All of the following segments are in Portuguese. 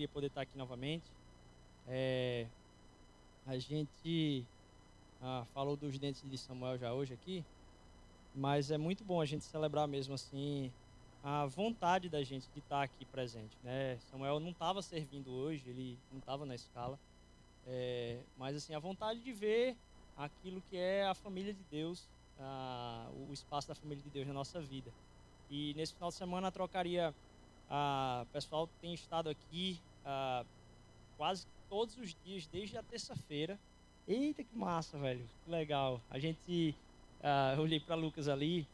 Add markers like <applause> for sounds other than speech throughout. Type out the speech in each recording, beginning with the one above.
alegria poder estar aqui novamente. É, a gente ah, falou dos dentes de Samuel já hoje aqui, mas é muito bom a gente celebrar mesmo assim a vontade da gente de estar aqui presente. Né? Samuel não estava servindo hoje, ele não estava na escala, é, mas assim a vontade de ver aquilo que é a família de Deus, ah, o espaço da família de Deus na nossa vida. E nesse final de semana a trocaria, ah, o pessoal tem estado aqui ah, quase todos os dias, desde a terça-feira. Eita, que massa, velho, que legal. A gente, ah, eu olhei para Lucas ali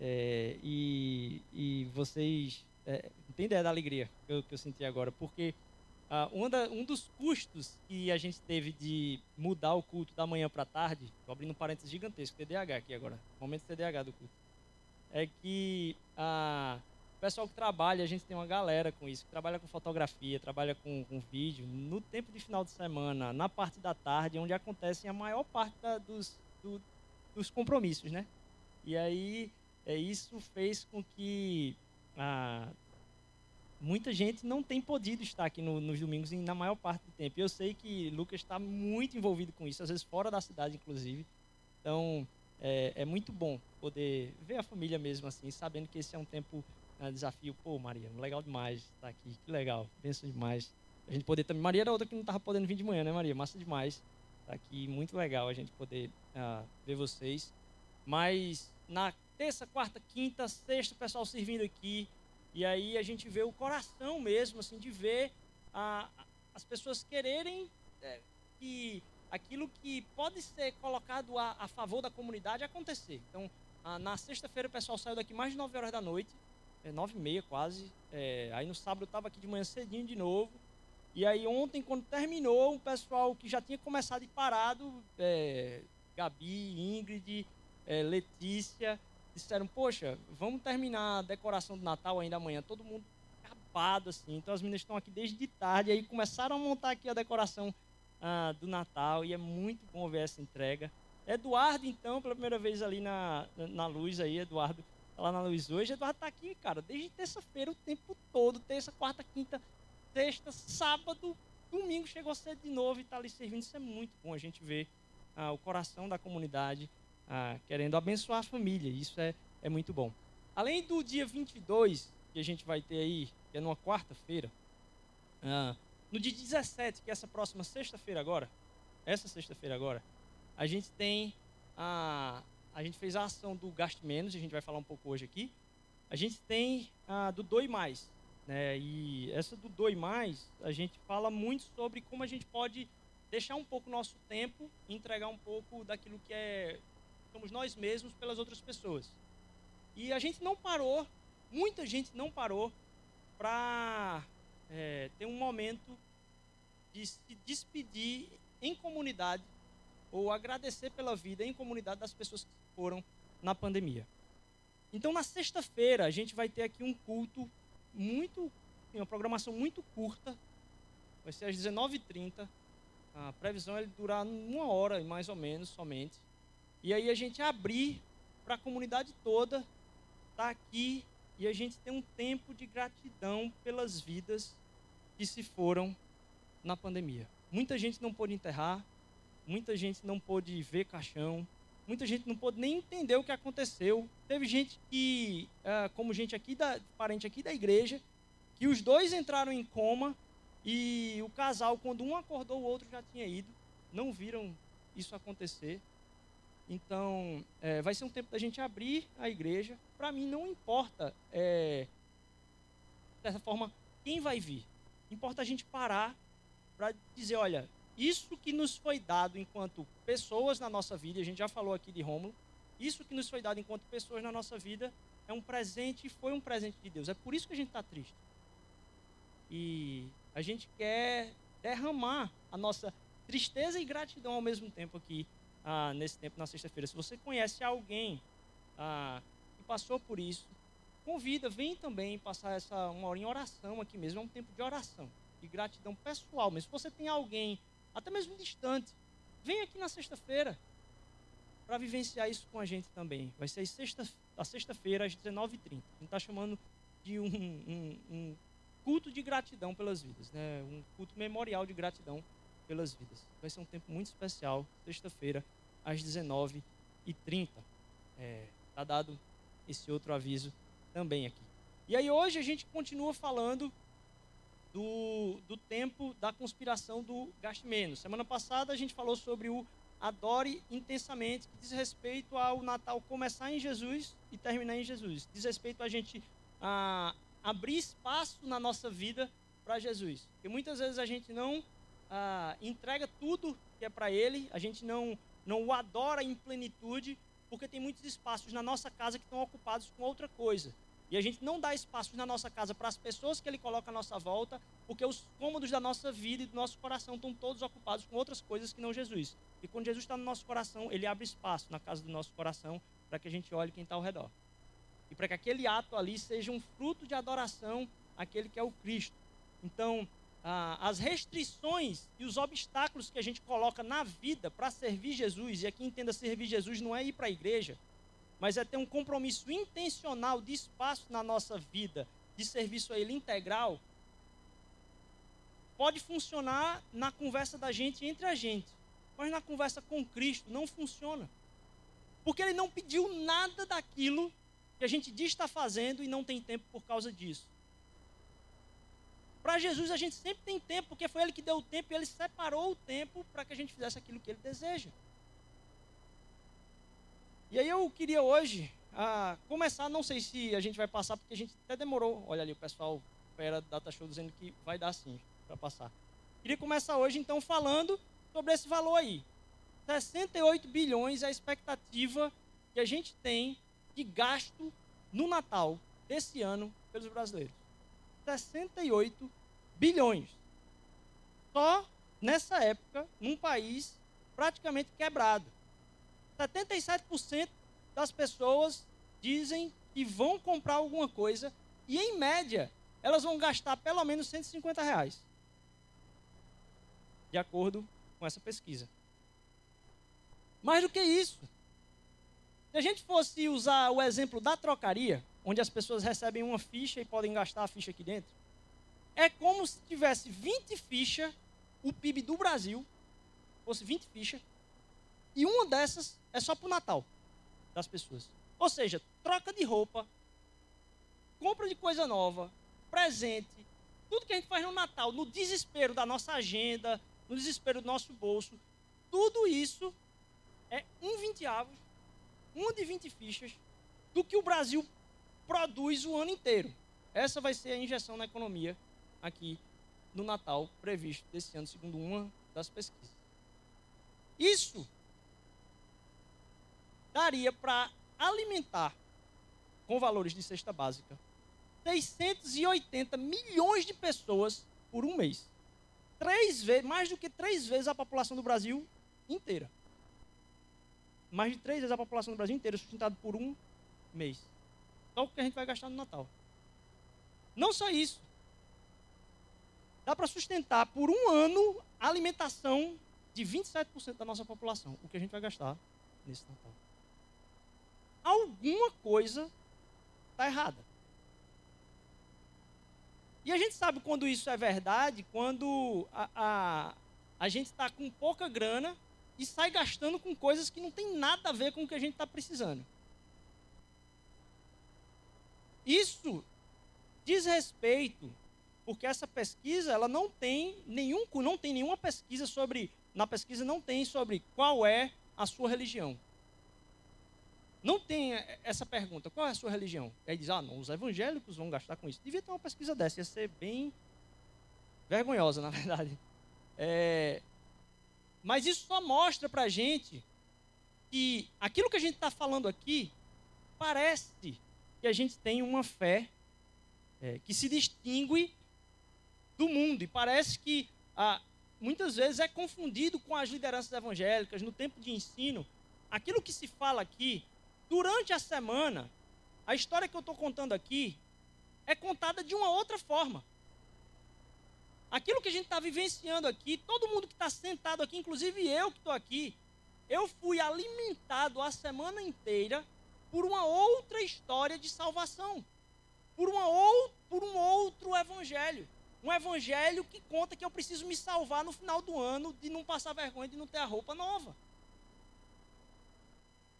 é, e, e vocês é, não tem ideia da alegria que eu, que eu senti agora, porque Uh, um, da, um, dos custos que a gente teve de mudar o culto da manhã para tarde, estou abrindo um parênteses gigantesco, TDAH aqui agora, momento TDAH do culto, é que uh, o pessoal que trabalha, a gente tem uma galera com isso, que trabalha com fotografia, trabalha com, com vídeo, no tempo de final de semana, na parte da tarde, onde acontecem a maior parte da, dos, do, dos compromissos, né? E aí, é, isso fez com que uh, muita gente não tem podido estar aqui no, nos domingos na maior parte do tempo. Eu sei que Lucas está muito envolvido com isso, às vezes fora da cidade, inclusive. Então, é, é, muito bom poder ver a família mesmo assim, sabendo que esse é um tempo, né, desafio. Pô, Maria, legal demais estar aqui, que legal, penso demais. A gente poder também. Maria era outra que não estava podendo vir de manhã, né, Maria? Massa demais. Tá aqui, muito legal a gente poder uh, ver vocês. Mas na terça, quarta, quinta, sexta, o pessoal servindo aqui. E aí a gente vê o coração mesmo, assim, de ver as pessoas quererem é, que aquilo que pode ser colocado a, a favor da comunidade acontecer. Então, a, na sexta-feira o pessoal saiu daqui mais de 9 horas da noite, é, 9 e meia quase. É, aí no sábado eu estava aqui de manhã cedinho de novo. E aí ontem, quando terminou, o pessoal que já tinha começado e parado, é, Gabi, Ingrid, é, Letícia, disseram, poxa, vamos terminar a decoração do Natal ainda amanhã. Todo mundo acabado, assim. Então as meninas estão aqui desde tarde. Aí começaram a montar aqui a decoração ah, do Natal. E é muito bom ver essa entrega. Eduardo, então, pela primeira vez ali na, na luz aí, Eduardo lá na luz hoje. Eduardo tá aqui, cara, desde terça-feira o tempo todo. Terça, quarta, quinta, sexta, sábado, domingo chegou cedo de novo e tá ali servindo. Isso é muito bom a gente ver ah, o coração da comunidade ah, querendo abençoar a família. Isso é, é muito bom. Além do dia 22, que a gente vai ter aí, que é numa quarta-feira, ah, no dia 17, que é essa próxima sexta-feira agora, essa sexta-feira agora, a gente tem a. A gente fez a ação do Gaste Menos, a gente vai falar um pouco hoje aqui. A gente tem a do Doe Mais. Né? E essa do Doe Mais, a gente fala muito sobre como a gente pode deixar um pouco nosso tempo entregar um pouco daquilo que é somos nós mesmos pelas outras pessoas. E a gente não parou, muita gente não parou para é, ter um momento de se despedir em comunidade ou agradecer pela vida em comunidade das pessoas que foram na pandemia. Então, na sexta-feira, a gente vai ter aqui um culto muito, uma programação muito curta, vai ser às 19h30. A previsão é durar uma hora, mais ou menos, somente. E aí a gente abrir para a comunidade toda estar tá aqui e a gente ter um tempo de gratidão pelas vidas que se foram na pandemia. Muita gente não pôde enterrar, muita gente não pôde ver caixão, muita gente não pôde nem entender o que aconteceu. Teve gente que, ah, como gente aqui da parente aqui da igreja, que os dois entraram em coma e o casal, quando um acordou, o outro já tinha ido. Não viram isso acontecer. Então, é, vai ser um tempo da gente abrir a igreja. Para mim, não importa, é, dessa forma, quem vai vir. Importa a gente parar para dizer: olha, isso que nos foi dado enquanto pessoas na nossa vida, a gente já falou aqui de Rômulo, isso que nos foi dado enquanto pessoas na nossa vida é um presente e foi um presente de Deus. É por isso que a gente está triste. E a gente quer derramar a nossa tristeza e gratidão ao mesmo tempo aqui ah, nesse tempo, na sexta-feira. Se você conhece alguém ah, que passou por isso, convida, vem também passar essa uma hora em oração aqui mesmo. É um tempo de oração, de gratidão pessoal. Mas se você tem alguém, até mesmo distante, vem aqui na sexta-feira para vivenciar isso com a gente também. Vai ser sexta, da sexta-feira, às 19h30. A gente está chamando de um, um, um, culto de gratidão pelas vidas, né? um culto memorial de gratidão pelas vidas. Vai ser um tempo muito especial, sexta-feira, às 19h30. Está é, tá dado esse outro aviso também aqui. E aí hoje a gente continua falando do, do tempo da conspiração do gaste menos. Semana passada a gente falou sobre o adore intensamente, que diz respeito ao Natal começar em Jesus e terminar em Jesus. Diz respeito a gente a, abrir espaço na nossa vida para Jesus. Porque muitas vezes a gente não a, entrega tudo que é para Ele, a gente não, não o adora em plenitude, porque tem muitos espaços na nossa casa que estão ocupados com outra coisa. E a gente não dá espaço na nossa casa para as pessoas que Ele coloca à nossa volta, porque os cômodos da nossa vida e do nosso coração estão todos ocupados com outras coisas que não Jesus. E quando Jesus está no nosso coração, Ele abre espaço na casa do nosso coração para que a gente olhe quem está ao redor. E para que aquele ato ali seja um fruto de adoração àquele que é o Cristo. Então, as restrições e os obstáculos que a gente coloca na vida para servir Jesus, e aqui entenda servir Jesus não é ir para a igreja, mas é ter um compromisso intencional de espaço na nossa vida, de serviço a Ele integral, pode funcionar na conversa da gente entre a gente, mas na conversa com Cristo não funciona. Porque Ele não pediu nada daquilo que a gente diz estar fazendo e não tem tempo por causa disso. Para Jesus a gente sempre tem tempo, porque foi Ele que deu o tempo e Ele separou o tempo para que a gente fizesse aquilo que Ele deseja. E aí eu queria hoje ah, começar, não sei se a gente vai passar, porque a gente até demorou. Olha ali, o pessoal era Data Show dizendo que vai dar sim para passar. Queria começar hoje então falando sobre esse valor aí. 68 bilhões é a expectativa que a gente tem de gasto no Natal desse ano pelos brasileiros. 68 bilhões. Só nessa época, num país praticamente quebrado. 77% das pessoas dizem que vão comprar alguma coisa e, em média, elas vão gastar pelo menos 150 reais. De acordo com essa pesquisa. Mais do que isso, se a gente fosse usar o exemplo da trocaria, onde as pessoas recebem uma ficha e podem gastar a ficha aqui dentro, é como se tivesse 20 fichas, o PIB do Brasil, fosse 20 fichas, e uma dessas é só para o Natal das pessoas. Ou seja, troca de roupa, compra de coisa nova, presente, tudo que a gente faz no Natal, no desespero da nossa agenda, no desespero do nosso bolso, tudo isso é um vinteavo, uma de 20 fichas do que o Brasil produz o ano inteiro. Essa vai ser a injeção na economia aqui no Natal previsto desse ano, segundo uma das pesquisas. Isso daria para alimentar, com valores de cesta básica, 680 milhões de pessoas por um mês. Três vezes, mais do que três vezes a população do Brasil inteira. Mais de três vezes a população do Brasil inteira sustentado por um mês. Só o que a gente vai gastar no Natal. Não só isso. Dá para sustentar por um ano a alimentação de 27% da nossa população. O que a gente vai gastar nesse Natal alguma coisa está errada. E a gente sabe quando isso é verdade, quando a, a, a gente está com pouca grana e sai gastando com coisas que não tem nada a ver com o que a gente está precisando. Isso diz respeito, porque essa pesquisa ela não tem nenhum, não tem nenhuma pesquisa sobre, na pesquisa não tem sobre qual é a sua religião. Não tem essa pergunta, qual é a sua religião? Aí diz, ah, não, os evangélicos vão gastar com isso. Devia ter uma pesquisa dessa, ia ser bem vergonhosa, <laughs> na verdade. É, mas isso só mostra para a gente que aquilo que a gente está falando aqui parece que a gente tem uma fé é, que se distingue do mundo. E parece que ah, muitas vezes é confundido com as lideranças evangélicas no tempo de ensino. Aquilo que se fala aqui Durante a semana, a história que eu estou contando aqui é contada de uma outra forma. Aquilo que a gente está vivenciando aqui, todo mundo que está sentado aqui, inclusive eu que estou aqui, eu fui alimentado a semana inteira por uma outra história de salvação, por, uma ou, por um outro evangelho. Um evangelho que conta que eu preciso me salvar no final do ano, de não passar vergonha, de não ter a roupa nova.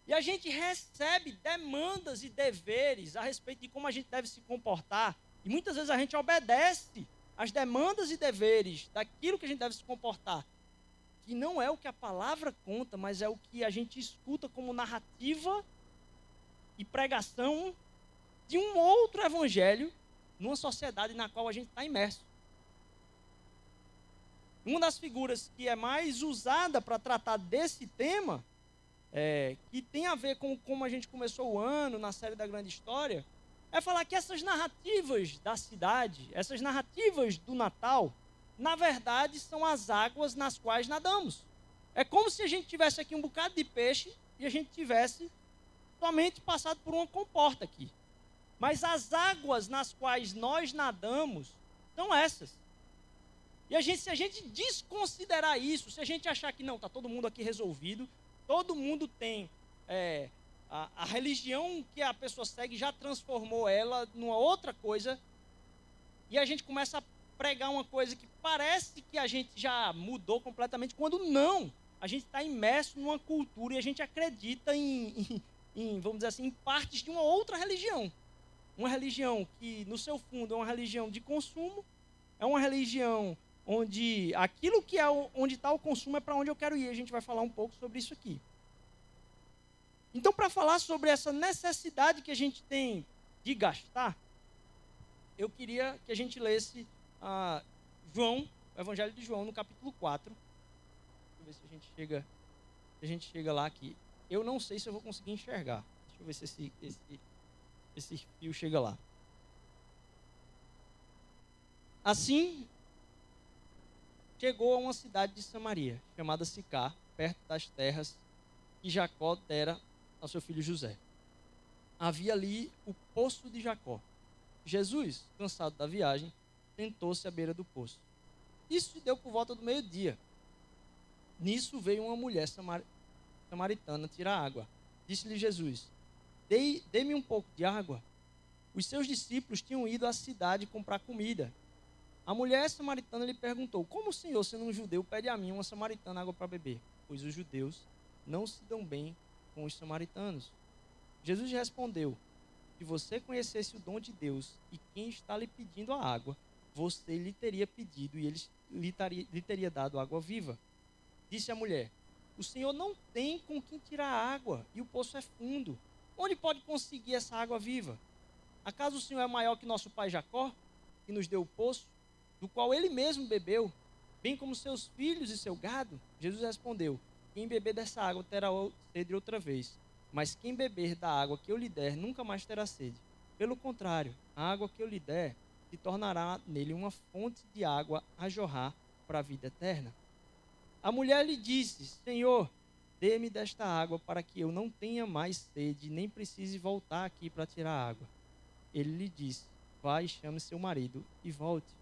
E a gente recebe demandas e deveres a respeito de como a gente deve se comportar. E muitas vezes a gente obedece às demandas e deveres daquilo que a gente deve se comportar. Que não é o que a palavra conta, mas é o que a gente escuta como narrativa e pregação de um outro evangelho numa sociedade na qual a gente está imerso. Uma das figuras que é mais usada para tratar desse tema é, que tem a ver com como a gente começou o ano na série da grande história, é falar que essas narrativas da cidade, essas narrativas do Natal, na verdade são as águas nas quais nadamos. É como se a gente tivesse aqui um bocado de peixe e a gente tivesse somente passado por uma comporta aqui. Mas as águas nas quais nós nadamos são essas. E a gente, se a gente desconsiderar isso, se a gente achar que não, está todo mundo aqui resolvido, Todo mundo tem. É, a, a religião que a pessoa segue já transformou ela numa outra coisa. E a gente começa a pregar uma coisa que parece que a gente já mudou completamente, quando não. A gente está imerso numa cultura e a gente acredita em, em, em, vamos dizer assim, em partes de uma outra religião. Uma religião que, no seu fundo, é uma religião de consumo, é uma religião onde aquilo que é onde está o consumo é para onde eu quero ir. A gente vai falar um pouco sobre isso aqui. Então, para falar sobre essa necessidade que a gente tem de gastar, eu queria que a gente lesse ah, João, o Evangelho de João, no capítulo 4. Deixa eu ver se a gente chega, a gente chega lá aqui. Eu não sei se eu vou conseguir enxergar. Deixa eu ver se esse, esse, esse fio chega lá. Assim, chegou a uma cidade de Samaria, chamada Sicar, perto das terras que Jacó dera ao seu filho José. Havia ali o poço de Jacó. Jesus, cansado da viagem, tentou-se à beira do poço. Isso se deu por volta do meio-dia. Nisso veio uma mulher samar samaritana tirar água. Disse-lhe Jesus: Dê-me um pouco de água. Os seus discípulos tinham ido à cidade comprar comida a mulher samaritana lhe perguntou: Como o senhor, sendo um judeu, pede a mim, uma samaritana, água para beber? Pois os judeus não se dão bem com os samaritanos. Jesus respondeu: Se você conhecesse o dom de Deus e quem está lhe pedindo a água, você lhe teria pedido e ele lhe, lhe teria dado água viva. Disse a mulher: O senhor não tem com quem tirar água e o poço é fundo. Onde pode conseguir essa água viva? Acaso o senhor é maior que nosso pai Jacó, que nos deu o poço do qual ele mesmo bebeu, bem como seus filhos e seu gado? Jesus respondeu: Quem beber dessa água terá sede outra vez, mas quem beber da água que eu lhe der nunca mais terá sede. Pelo contrário, a água que eu lhe der se tornará nele uma fonte de água a jorrar para a vida eterna. A mulher lhe disse: Senhor, dê-me desta água para que eu não tenha mais sede, nem precise voltar aqui para tirar água. Ele lhe disse: Vai, chame seu marido e volte.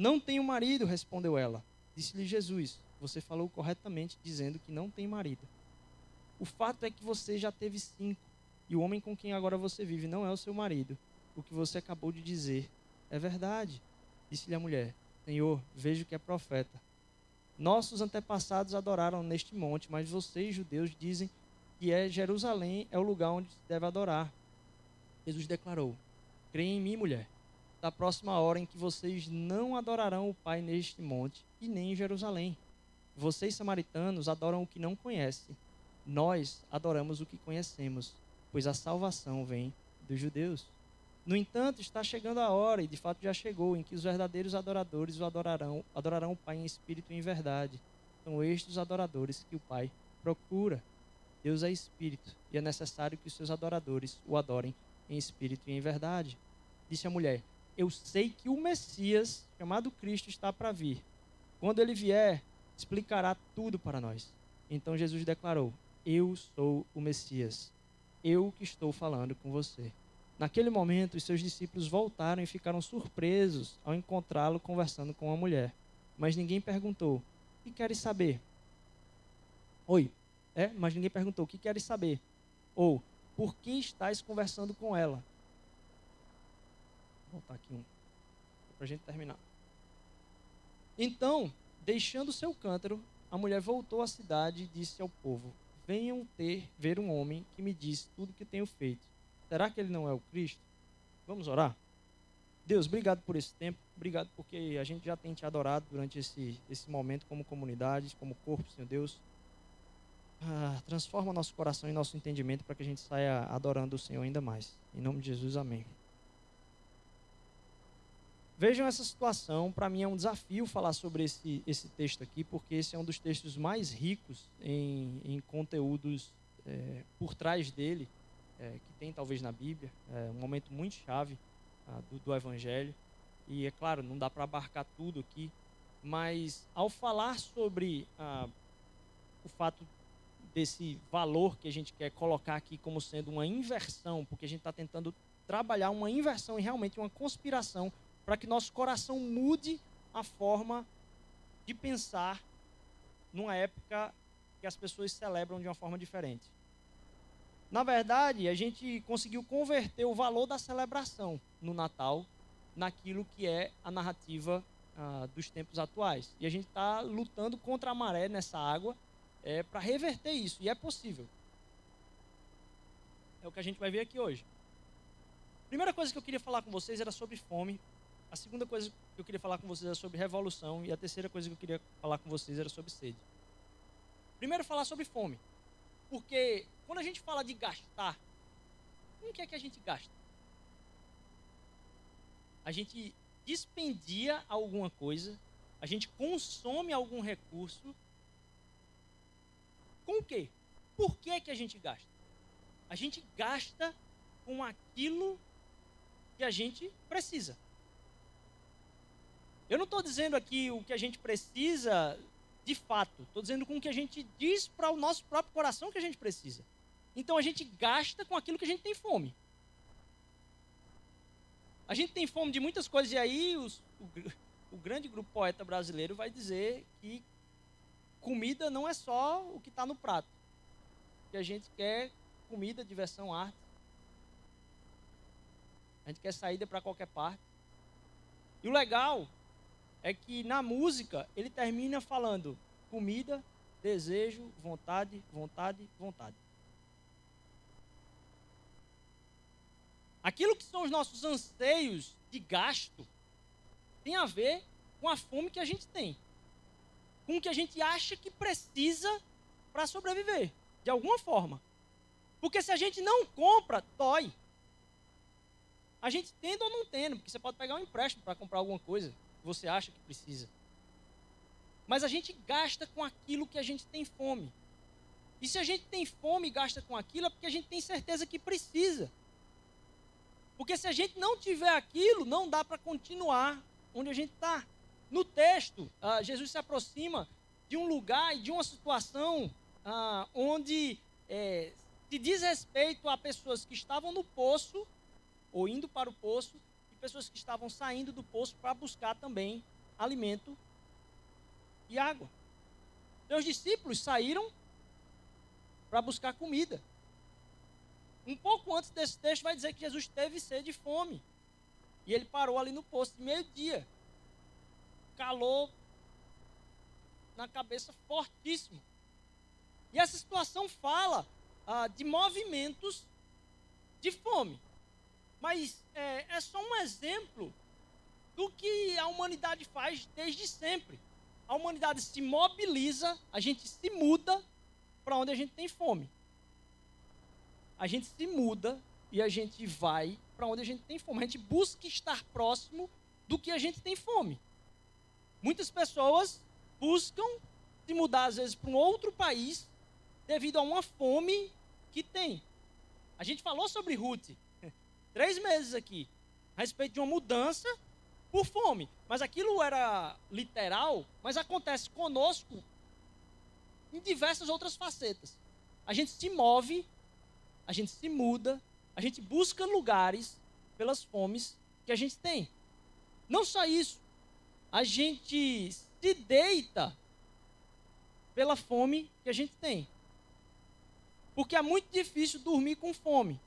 Não tenho marido, respondeu ela. Disse-lhe Jesus: Você falou corretamente, dizendo que não tem marido. O fato é que você já teve cinco, e o homem com quem agora você vive não é o seu marido. O que você acabou de dizer é verdade. Disse-lhe a mulher: Senhor, vejo que é profeta. Nossos antepassados adoraram neste monte, mas vocês, judeus, dizem que é Jerusalém é o lugar onde se deve adorar. Jesus declarou: Creia em mim, mulher da próxima hora em que vocês não adorarão o Pai neste monte e nem em Jerusalém. Vocês, samaritanos, adoram o que não conhecem. Nós adoramos o que conhecemos, pois a salvação vem dos judeus. No entanto, está chegando a hora, e de fato já chegou, em que os verdadeiros adoradores o adorarão, adorarão o Pai em espírito e em verdade. São estes os adoradores que o Pai procura. Deus é espírito, e é necessário que os seus adoradores o adorem em espírito e em verdade. Disse a mulher: eu sei que o Messias, chamado Cristo, está para vir. Quando ele vier, explicará tudo para nós. Então Jesus declarou: Eu sou o Messias. Eu que estou falando com você. Naquele momento, os seus discípulos voltaram e ficaram surpresos ao encontrá-lo conversando com uma mulher. Mas ninguém perguntou: O que queres saber? Oi. É, mas ninguém perguntou: O que queres saber? Ou por que estás conversando com ela? Voltar aqui um, para a gente terminar. Então, deixando seu cântaro, a mulher voltou à cidade e disse ao povo: Venham ter ver um homem que me disse tudo o que tenho feito. Será que ele não é o Cristo? Vamos orar? Deus, obrigado por esse tempo, obrigado porque a gente já tem te adorado durante esse, esse momento como comunidade, como corpo, Senhor Deus. Ah, transforma nosso coração e nosso entendimento para que a gente saia adorando o Senhor ainda mais. Em nome de Jesus, amém. Vejam essa situação, para mim é um desafio falar sobre esse, esse texto aqui, porque esse é um dos textos mais ricos em, em conteúdos é, por trás dele, é, que tem talvez na Bíblia. É um momento muito chave ah, do, do Evangelho. E é claro, não dá para abarcar tudo aqui, mas ao falar sobre ah, o fato desse valor que a gente quer colocar aqui como sendo uma inversão, porque a gente está tentando trabalhar uma inversão e realmente uma conspiração para que nosso coração mude a forma de pensar numa época que as pessoas celebram de uma forma diferente. Na verdade, a gente conseguiu converter o valor da celebração no Natal naquilo que é a narrativa ah, dos tempos atuais. E a gente está lutando contra a maré nessa água é, para reverter isso. E é possível. É o que a gente vai ver aqui hoje. Primeira coisa que eu queria falar com vocês era sobre fome. A segunda coisa que eu queria falar com vocês era sobre revolução. E a terceira coisa que eu queria falar com vocês era sobre sede. Primeiro, falar sobre fome. Porque quando a gente fala de gastar, com o que é que a gente gasta? A gente dispendia alguma coisa, a gente consome algum recurso com o quê? Por que, que a gente gasta? A gente gasta com aquilo que a gente precisa. Eu não estou dizendo aqui o que a gente precisa de fato, estou dizendo com o que a gente diz para o nosso próprio coração que a gente precisa. Então a gente gasta com aquilo que a gente tem fome. A gente tem fome de muitas coisas, e aí os, o, o grande grupo poeta brasileiro vai dizer que comida não é só o que está no prato. Que a gente quer comida, diversão, arte. A gente quer saída para qualquer parte. E o legal é que na música ele termina falando comida, desejo, vontade, vontade, vontade. Aquilo que são os nossos anseios de gasto tem a ver com a fome que a gente tem com o que a gente acha que precisa para sobreviver, de alguma forma. Porque se a gente não compra, dói. A gente tendo ou não tendo, porque você pode pegar um empréstimo para comprar alguma coisa você acha que precisa. Mas a gente gasta com aquilo que a gente tem fome. E se a gente tem fome e gasta com aquilo, é porque a gente tem certeza que precisa. Porque se a gente não tiver aquilo, não dá para continuar onde a gente está. No texto, uh, Jesus se aproxima de um lugar e de uma situação uh, onde é, se diz respeito a pessoas que estavam no poço, ou indo para o poço, pessoas que estavam saindo do poço para buscar também alimento e água. Seus discípulos saíram para buscar comida. Um pouco antes desse texto vai dizer que Jesus teve sede e fome. E ele parou ali no poço de meio-dia calor na cabeça fortíssimo. E essa situação fala ah, de movimentos de fome. Mas é, é só um exemplo do que a humanidade faz desde sempre. A humanidade se mobiliza, a gente se muda para onde a gente tem fome. A gente se muda e a gente vai para onde a gente tem fome. A gente busca estar próximo do que a gente tem fome. Muitas pessoas buscam se mudar, às vezes, para um outro país devido a uma fome que tem. A gente falou sobre Ruth três meses aqui, a respeito de uma mudança por fome. Mas aquilo era literal, mas acontece conosco em diversas outras facetas. A gente se move, a gente se muda, a gente busca lugares pelas fomes que a gente tem. Não só isso, a gente se deita pela fome que a gente tem. Porque é muito difícil dormir com fome.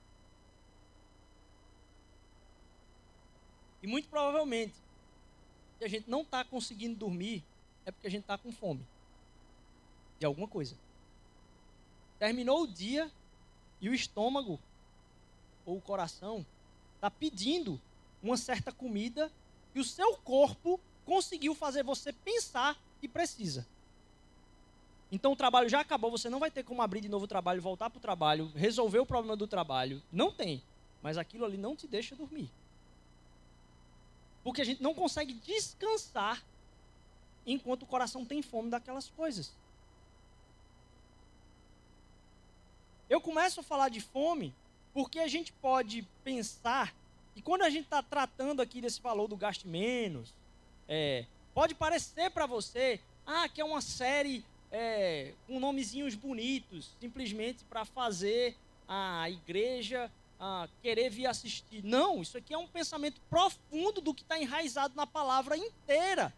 E muito provavelmente, se a gente não está conseguindo dormir, é porque a gente está com fome de alguma coisa. Terminou o dia e o estômago ou o coração está pedindo uma certa comida e o seu corpo conseguiu fazer você pensar que precisa. Então o trabalho já acabou, você não vai ter como abrir de novo o trabalho, voltar para o trabalho, resolver o problema do trabalho. Não tem. Mas aquilo ali não te deixa dormir. Porque a gente não consegue descansar enquanto o coração tem fome daquelas coisas. Eu começo a falar de fome porque a gente pode pensar que quando a gente está tratando aqui desse valor do gaste menos, é, pode parecer para você, ah, que é uma série é, com nomezinhos bonitos, simplesmente para fazer a igreja querer vir assistir. Não, isso aqui é um pensamento profundo do que está enraizado na palavra inteira.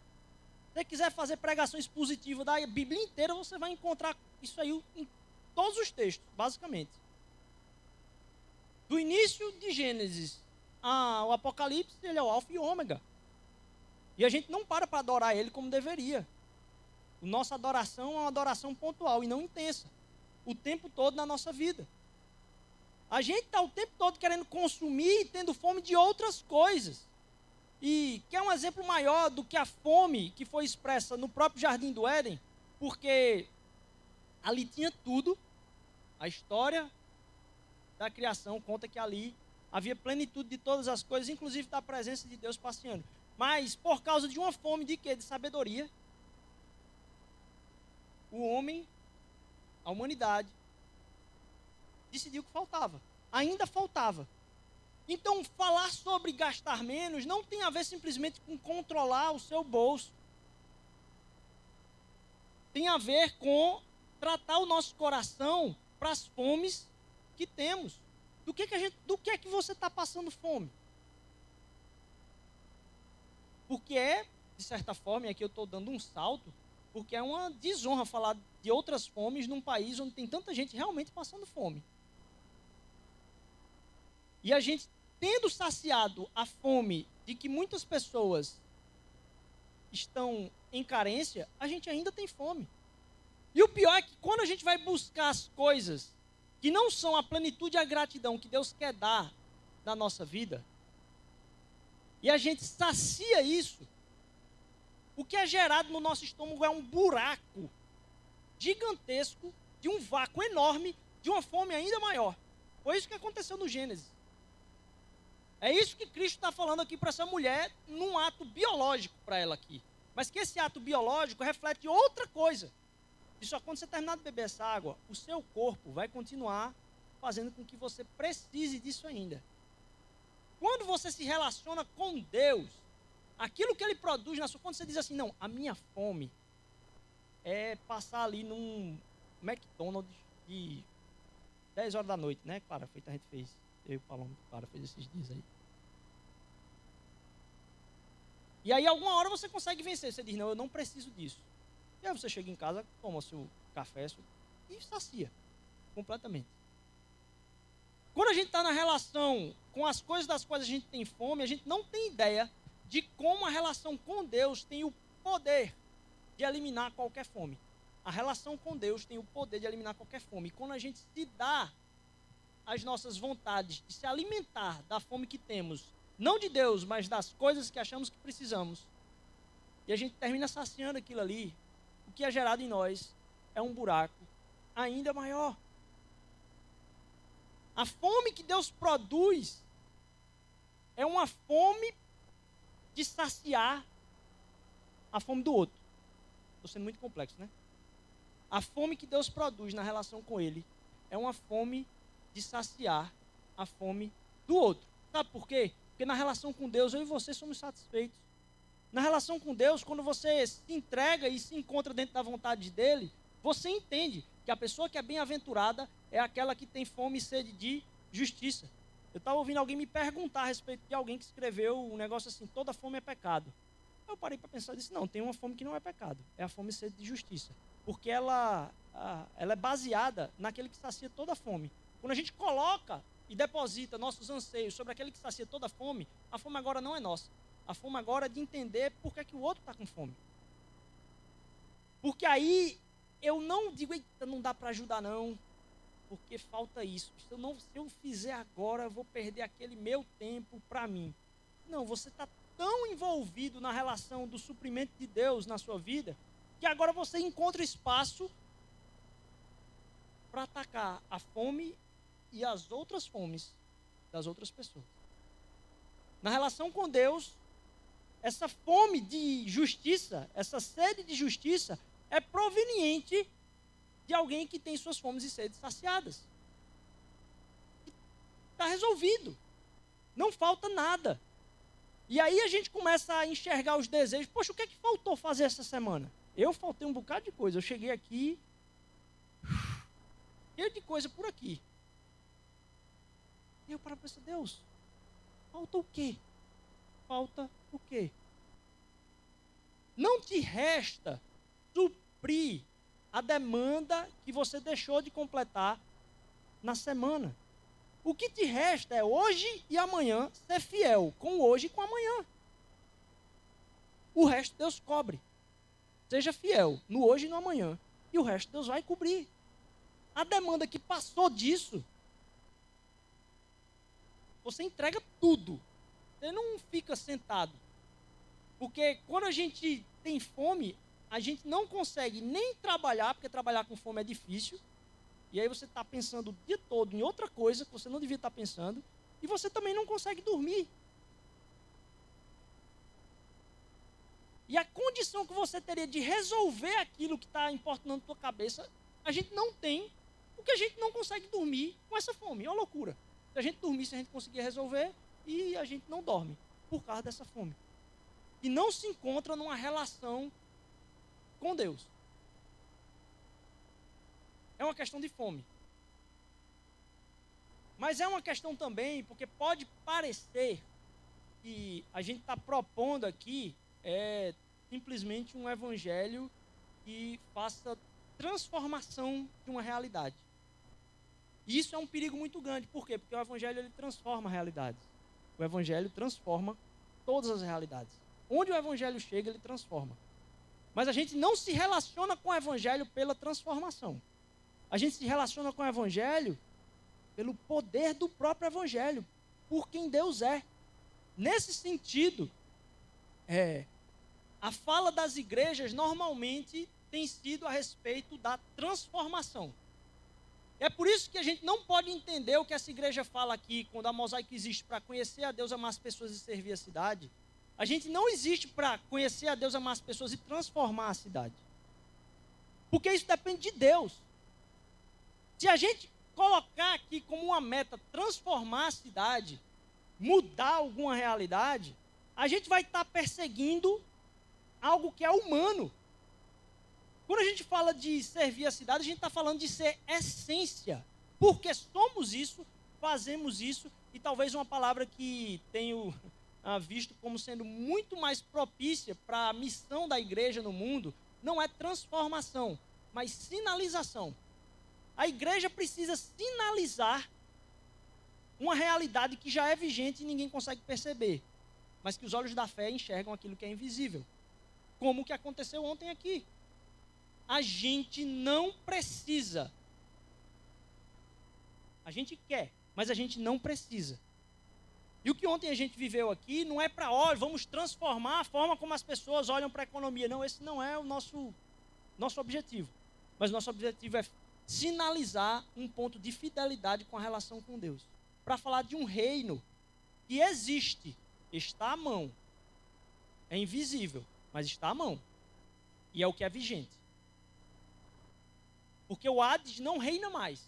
Se você quiser fazer pregações positivas da Bíblia inteira, você vai encontrar isso aí em todos os textos, basicamente. Do início de Gênesis ao Apocalipse, ele é o Alfa e Ômega. E a gente não para para adorar ele como deveria. Nossa adoração é uma adoração pontual e não intensa. O tempo todo na nossa vida. A gente está o tempo todo querendo consumir e tendo fome de outras coisas. E quer um exemplo maior do que a fome que foi expressa no próprio Jardim do Éden? Porque ali tinha tudo. A história da criação conta que ali havia plenitude de todas as coisas, inclusive da presença de Deus passeando. Mas por causa de uma fome de quê? De sabedoria, o homem, a humanidade, decidiu que faltava. Ainda faltava. Então, falar sobre gastar menos não tem a ver simplesmente com controlar o seu bolso. Tem a ver com tratar o nosso coração para as fomes que temos. Do que, que, a gente, do que é que você está passando fome? Porque é, de certa forma, e aqui eu estou dando um salto, porque é uma desonra falar de outras fomes num país onde tem tanta gente realmente passando fome. E a gente, tendo saciado a fome de que muitas pessoas estão em carência, a gente ainda tem fome. E o pior é que quando a gente vai buscar as coisas que não são a plenitude e a gratidão que Deus quer dar na nossa vida, e a gente sacia isso, o que é gerado no nosso estômago é um buraco gigantesco, de um vácuo enorme, de uma fome ainda maior. Foi isso que aconteceu no Gênesis. É isso que Cristo está falando aqui para essa mulher, num ato biológico para ela aqui. Mas que esse ato biológico reflete outra coisa. E só quando você terminar de beber essa água, o seu corpo vai continuar fazendo com que você precise disso ainda. Quando você se relaciona com Deus, aquilo que Ele produz na sua... Quando você diz assim, não, a minha fome é passar ali num McDonald's de 10 horas da noite, né, Clara? Que a gente fez. Eu e o Paloma, Clara, fez esses dias aí. E aí, alguma hora você consegue vencer. Você diz, não, eu não preciso disso. E aí você chega em casa, toma seu café seu, e sacia completamente. Quando a gente está na relação com as coisas das quais a gente tem fome, a gente não tem ideia de como a relação com Deus tem o poder de eliminar qualquer fome. A relação com Deus tem o poder de eliminar qualquer fome. E quando a gente se dá as nossas vontades de se alimentar da fome que temos não de Deus, mas das coisas que achamos que precisamos. E a gente termina saciando aquilo ali. O que é gerado em nós é um buraco ainda maior. A fome que Deus produz é uma fome de saciar a fome do outro. Estou sendo muito complexo, né? A fome que Deus produz na relação com Ele é uma fome de saciar a fome do outro. Sabe por quê? Porque na relação com Deus, eu e você somos satisfeitos. Na relação com Deus, quando você se entrega e se encontra dentro da vontade dele, você entende que a pessoa que é bem-aventurada é aquela que tem fome e sede de justiça. Eu estava ouvindo alguém me perguntar a respeito de alguém que escreveu um negócio assim: toda fome é pecado. Eu parei para pensar e disse: não, tem uma fome que não é pecado. É a fome e sede de justiça. Porque ela, ela é baseada naquele que sacia toda a fome. Quando a gente coloca e deposita nossos anseios sobre aquele que sacia toda a fome, a fome agora não é nossa. A fome agora é de entender por que, é que o outro está com fome. Porque aí eu não digo, eita, não dá para ajudar não, porque falta isso. Se eu, não, se eu fizer agora, eu vou perder aquele meu tempo para mim. Não, você está tão envolvido na relação do suprimento de Deus na sua vida, que agora você encontra espaço para atacar a fome e as outras fomes das outras pessoas. Na relação com Deus, essa fome de justiça, essa sede de justiça, é proveniente de alguém que tem suas fomes e sedes saciadas. Está resolvido. Não falta nada. E aí a gente começa a enxergar os desejos. Poxa, o que é que faltou fazer essa semana? Eu faltei um bocado de coisa. Eu cheguei aqui, cheio de coisa por aqui. E eu para pensar, Deus, falta o quê? Falta o quê? Não te resta suprir a demanda que você deixou de completar na semana. O que te resta é hoje e amanhã ser fiel com hoje e com amanhã. O resto Deus cobre. Seja fiel no hoje e no amanhã. E o resto Deus vai cobrir. A demanda que passou disso, você entrega tudo. Você não fica sentado. Porque quando a gente tem fome, a gente não consegue nem trabalhar, porque trabalhar com fome é difícil. E aí você está pensando o dia todo em outra coisa que você não devia estar tá pensando. E você também não consegue dormir. E a condição que você teria de resolver aquilo que está importando na tua cabeça, a gente não tem, porque a gente não consegue dormir com essa fome. É uma loucura. Se a gente dormisse, a gente conseguia resolver e a gente não dorme por causa dessa fome. E não se encontra numa relação com Deus. É uma questão de fome. Mas é uma questão também, porque pode parecer que a gente está propondo aqui é simplesmente um evangelho que faça transformação de uma realidade. E isso é um perigo muito grande. Por quê? Porque o evangelho ele transforma realidades. O evangelho transforma todas as realidades. Onde o evangelho chega, ele transforma. Mas a gente não se relaciona com o evangelho pela transformação. A gente se relaciona com o evangelho pelo poder do próprio evangelho, por quem Deus é. Nesse sentido, é, a fala das igrejas normalmente tem sido a respeito da transformação. É por isso que a gente não pode entender o que essa igreja fala aqui, quando a mosaico existe para conhecer a Deus, amar as pessoas e servir a cidade. A gente não existe para conhecer a Deus, amar as pessoas e transformar a cidade. Porque isso depende de Deus. Se a gente colocar aqui como uma meta transformar a cidade, mudar alguma realidade, a gente vai estar tá perseguindo algo que é humano. Quando a gente fala de servir a cidade, a gente está falando de ser essência. Porque somos isso, fazemos isso, e talvez uma palavra que tenho ah, visto como sendo muito mais propícia para a missão da igreja no mundo, não é transformação, mas sinalização. A igreja precisa sinalizar uma realidade que já é vigente e ninguém consegue perceber, mas que os olhos da fé enxergam aquilo que é invisível. Como o que aconteceu ontem aqui a gente não precisa. A gente quer, mas a gente não precisa. E o que ontem a gente viveu aqui não é para, olha, vamos transformar a forma como as pessoas olham para a economia. Não, esse não é o nosso, nosso objetivo. Mas nosso objetivo é sinalizar um ponto de fidelidade com a relação com Deus. Para falar de um reino que existe, está à mão. É invisível, mas está à mão. E é o que é vigente. Porque o Hades não reina mais.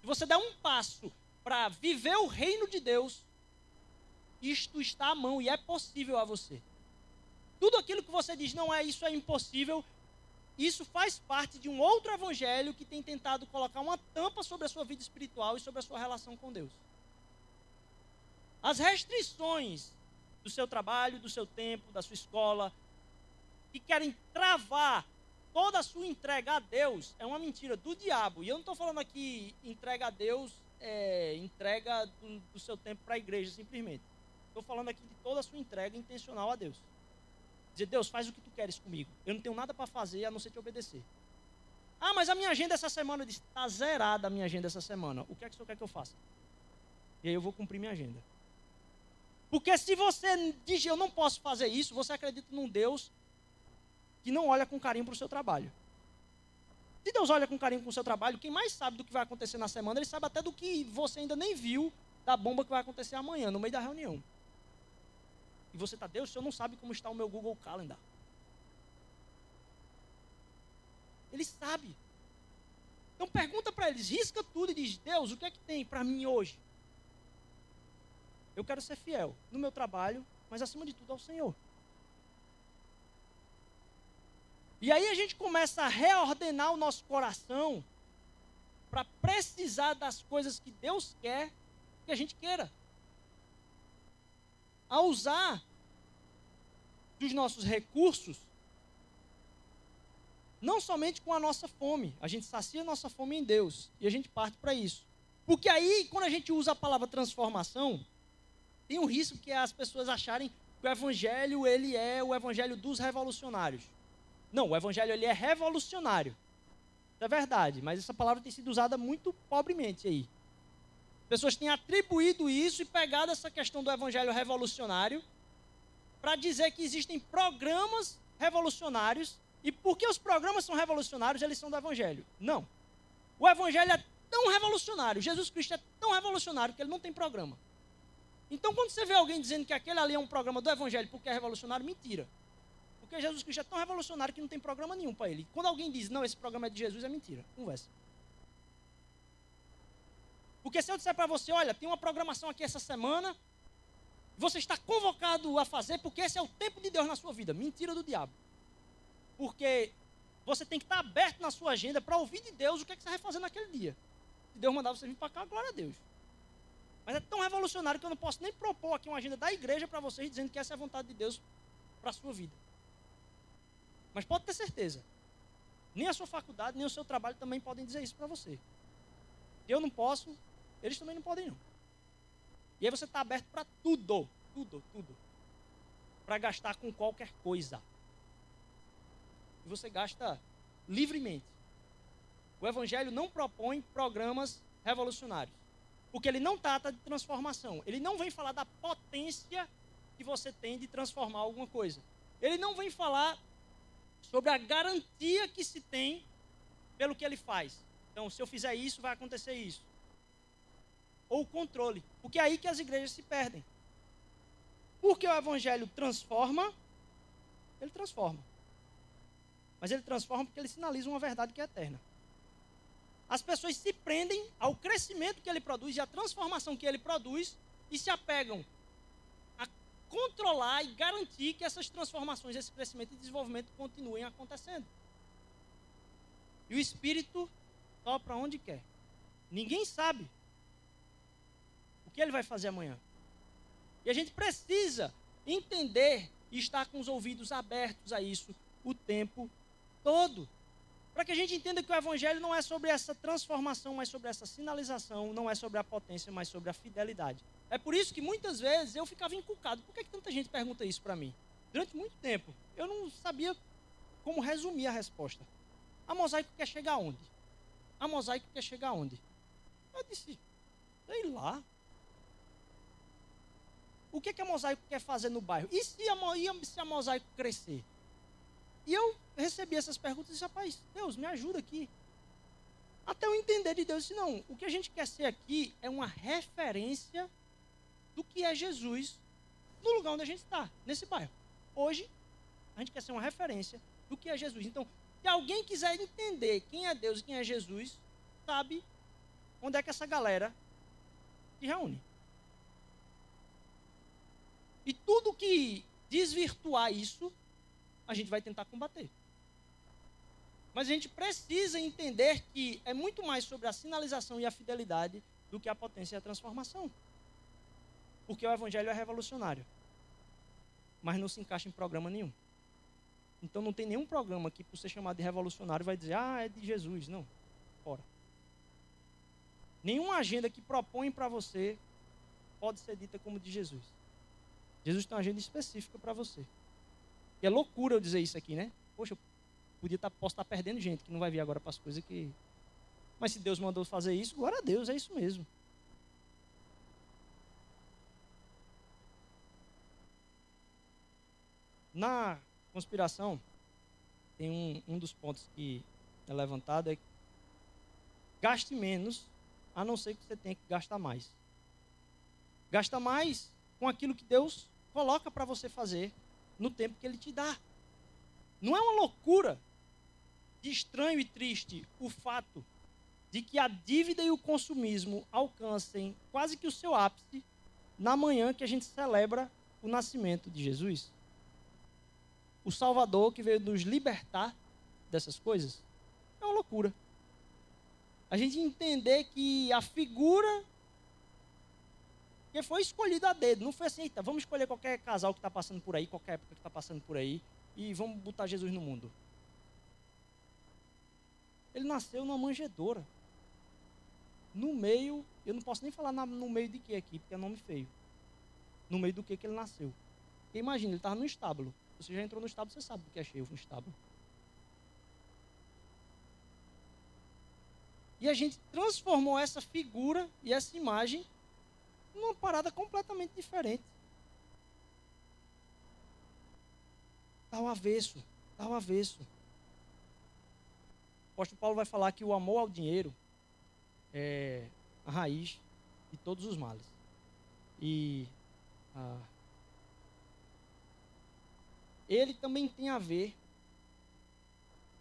Se você der um passo para viver o reino de Deus, isto está à mão e é possível a você. Tudo aquilo que você diz, não é isso, é impossível, isso faz parte de um outro evangelho que tem tentado colocar uma tampa sobre a sua vida espiritual e sobre a sua relação com Deus. As restrições do seu trabalho, do seu tempo, da sua escola, que querem travar toda a sua entrega a Deus, é uma mentira do diabo. E eu não estou falando aqui entrega a Deus, é, entrega do, do seu tempo para a igreja simplesmente. Estou falando aqui de toda a sua entrega intencional a Deus. Dizer, Deus, faz o que tu queres comigo. Eu não tenho nada para fazer a não ser te obedecer. Ah, mas a minha agenda essa semana, está zerada a minha agenda essa semana. O que é que o senhor quer que eu faça? E aí eu vou cumprir minha agenda. Porque se você diz, eu não posso fazer isso, você acredita num Deus que não olha com carinho para o seu trabalho. Se Deus olha com carinho para o seu trabalho, quem mais sabe do que vai acontecer na semana, ele sabe até do que você ainda nem viu da bomba que vai acontecer amanhã, no meio da reunião. E você está, Deus, o senhor não sabe como está o meu Google Calendar. Ele sabe. Então pergunta para eles, risca tudo e diz: Deus, o que é que tem para mim hoje? Eu quero ser fiel no meu trabalho, mas acima de tudo ao Senhor. E aí a gente começa a reordenar o nosso coração para precisar das coisas que Deus quer que a gente queira. A usar dos nossos recursos não somente com a nossa fome, a gente sacia a nossa fome em Deus e a gente parte para isso. Porque aí, quando a gente usa a palavra transformação, tem um risco que é as pessoas acharem que o evangelho ele é o evangelho dos revolucionários. Não, o evangelho ele é revolucionário. Isso é verdade, mas essa palavra tem sido usada muito pobremente aí. Pessoas têm atribuído isso e pegado essa questão do evangelho revolucionário para dizer que existem programas revolucionários e porque os programas são revolucionários, eles são do Evangelho. Não. O Evangelho é tão revolucionário, Jesus Cristo é tão revolucionário que ele não tem programa. Então, quando você vê alguém dizendo que aquele ali é um programa do Evangelho porque é revolucionário, mentira. Porque Jesus Cristo é tão revolucionário que não tem programa nenhum para ele. Quando alguém diz, não, esse programa é de Jesus, é mentira. Conversa. Porque se eu disser para você, olha, tem uma programação aqui essa semana, você está convocado a fazer porque esse é o tempo de Deus na sua vida. Mentira do diabo. Porque você tem que estar aberto na sua agenda para ouvir de Deus o que, é que você vai fazer naquele dia. Se Deus mandar você vir para cá, glória a Deus. Mas é tão revolucionário que eu não posso nem propor aqui uma agenda da igreja para vocês dizendo que essa é a vontade de Deus para a sua vida. Mas pode ter certeza, nem a sua faculdade, nem o seu trabalho também podem dizer isso para você. Eu não posso, eles também não podem não. E aí você está aberto para tudo, tudo, tudo. Para gastar com qualquer coisa e você gasta livremente. O Evangelho não propõe programas revolucionários, porque ele não trata de transformação. Ele não vem falar da potência que você tem de transformar alguma coisa. Ele não vem falar sobre a garantia que se tem pelo que ele faz. Então, se eu fizer isso, vai acontecer isso. Ou o controle. Porque é aí que as igrejas se perdem. Porque o evangelho transforma, ele transforma. Mas ele transforma porque ele sinaliza uma verdade que é eterna. As pessoas se prendem ao crescimento que ele produz e à transformação que ele produz e se apegam controlar e garantir que essas transformações, esse crescimento e desenvolvimento continuem acontecendo. E o Espírito para onde quer. Ninguém sabe o que ele vai fazer amanhã. E a gente precisa entender e estar com os ouvidos abertos a isso o tempo todo. Para que a gente entenda que o Evangelho não é sobre essa transformação, mas sobre essa sinalização, não é sobre a potência, mas sobre a fidelidade. É por isso que muitas vezes eu ficava encucado. Por que, que tanta gente pergunta isso para mim? Durante muito tempo, eu não sabia como resumir a resposta. A mosaico quer chegar onde? A mosaico quer chegar onde? Eu disse, sei lá. O que, que a mosaico quer fazer no bairro? E se a, se a mosaico crescer? E eu recebi essas perguntas e disse, rapaz, Deus, me ajuda aqui. Até eu entender de Deus, disse, não, o que a gente quer ser aqui é uma referência do que é Jesus no lugar onde a gente está, nesse bairro. Hoje, a gente quer ser uma referência do que é Jesus. Então, se alguém quiser entender quem é Deus e quem é Jesus, sabe onde é que essa galera se reúne. E tudo que desvirtuar isso a gente vai tentar combater. Mas a gente precisa entender que é muito mais sobre a sinalização e a fidelidade do que a potência e a transformação. Porque o evangelho é revolucionário. mas não se encaixa em programa nenhum. Então não tem nenhum programa que, por ser chamado de revolucionário, vai dizer, ah, é de Jesus. Não. Fora. Nenhuma agenda que propõe para você pode ser dita como de Jesus. Jesus tem uma agenda específica para você. E é loucura eu dizer isso aqui, né? Poxa, eu podia estar, tá, posso estar tá perdendo gente que não vai vir agora para as coisas que. Mas se Deus mandou fazer isso, glória a Deus, é isso mesmo. Na conspiração, tem um, um dos pontos que é levantado é gaste menos, a não ser que você tenha que gastar mais. Gasta mais com aquilo que Deus coloca para você fazer no tempo que Ele te dá. Não é uma loucura de estranho e triste o fato de que a dívida e o consumismo alcancem quase que o seu ápice na manhã que a gente celebra o nascimento de Jesus? O Salvador que veio nos libertar dessas coisas? É uma loucura. A gente entender que a figura que foi escolhida a dedo, não foi assim, vamos escolher qualquer casal que está passando por aí, qualquer época que está passando por aí, e vamos botar Jesus no mundo. Ele nasceu numa manjedoura. No meio, eu não posso nem falar na, no meio de que aqui, porque é nome feio. No meio do que que ele nasceu. Porque imagina, ele estava no estábulo. Você já entrou no estábulo, você sabe o que é cheio no estábulo. E a gente transformou essa figura e essa imagem numa parada completamente diferente. Está ao avesso, está ao avesso. O apóstolo Paulo vai falar que o amor ao dinheiro é a raiz de todos os males. E ah, ele também tem a ver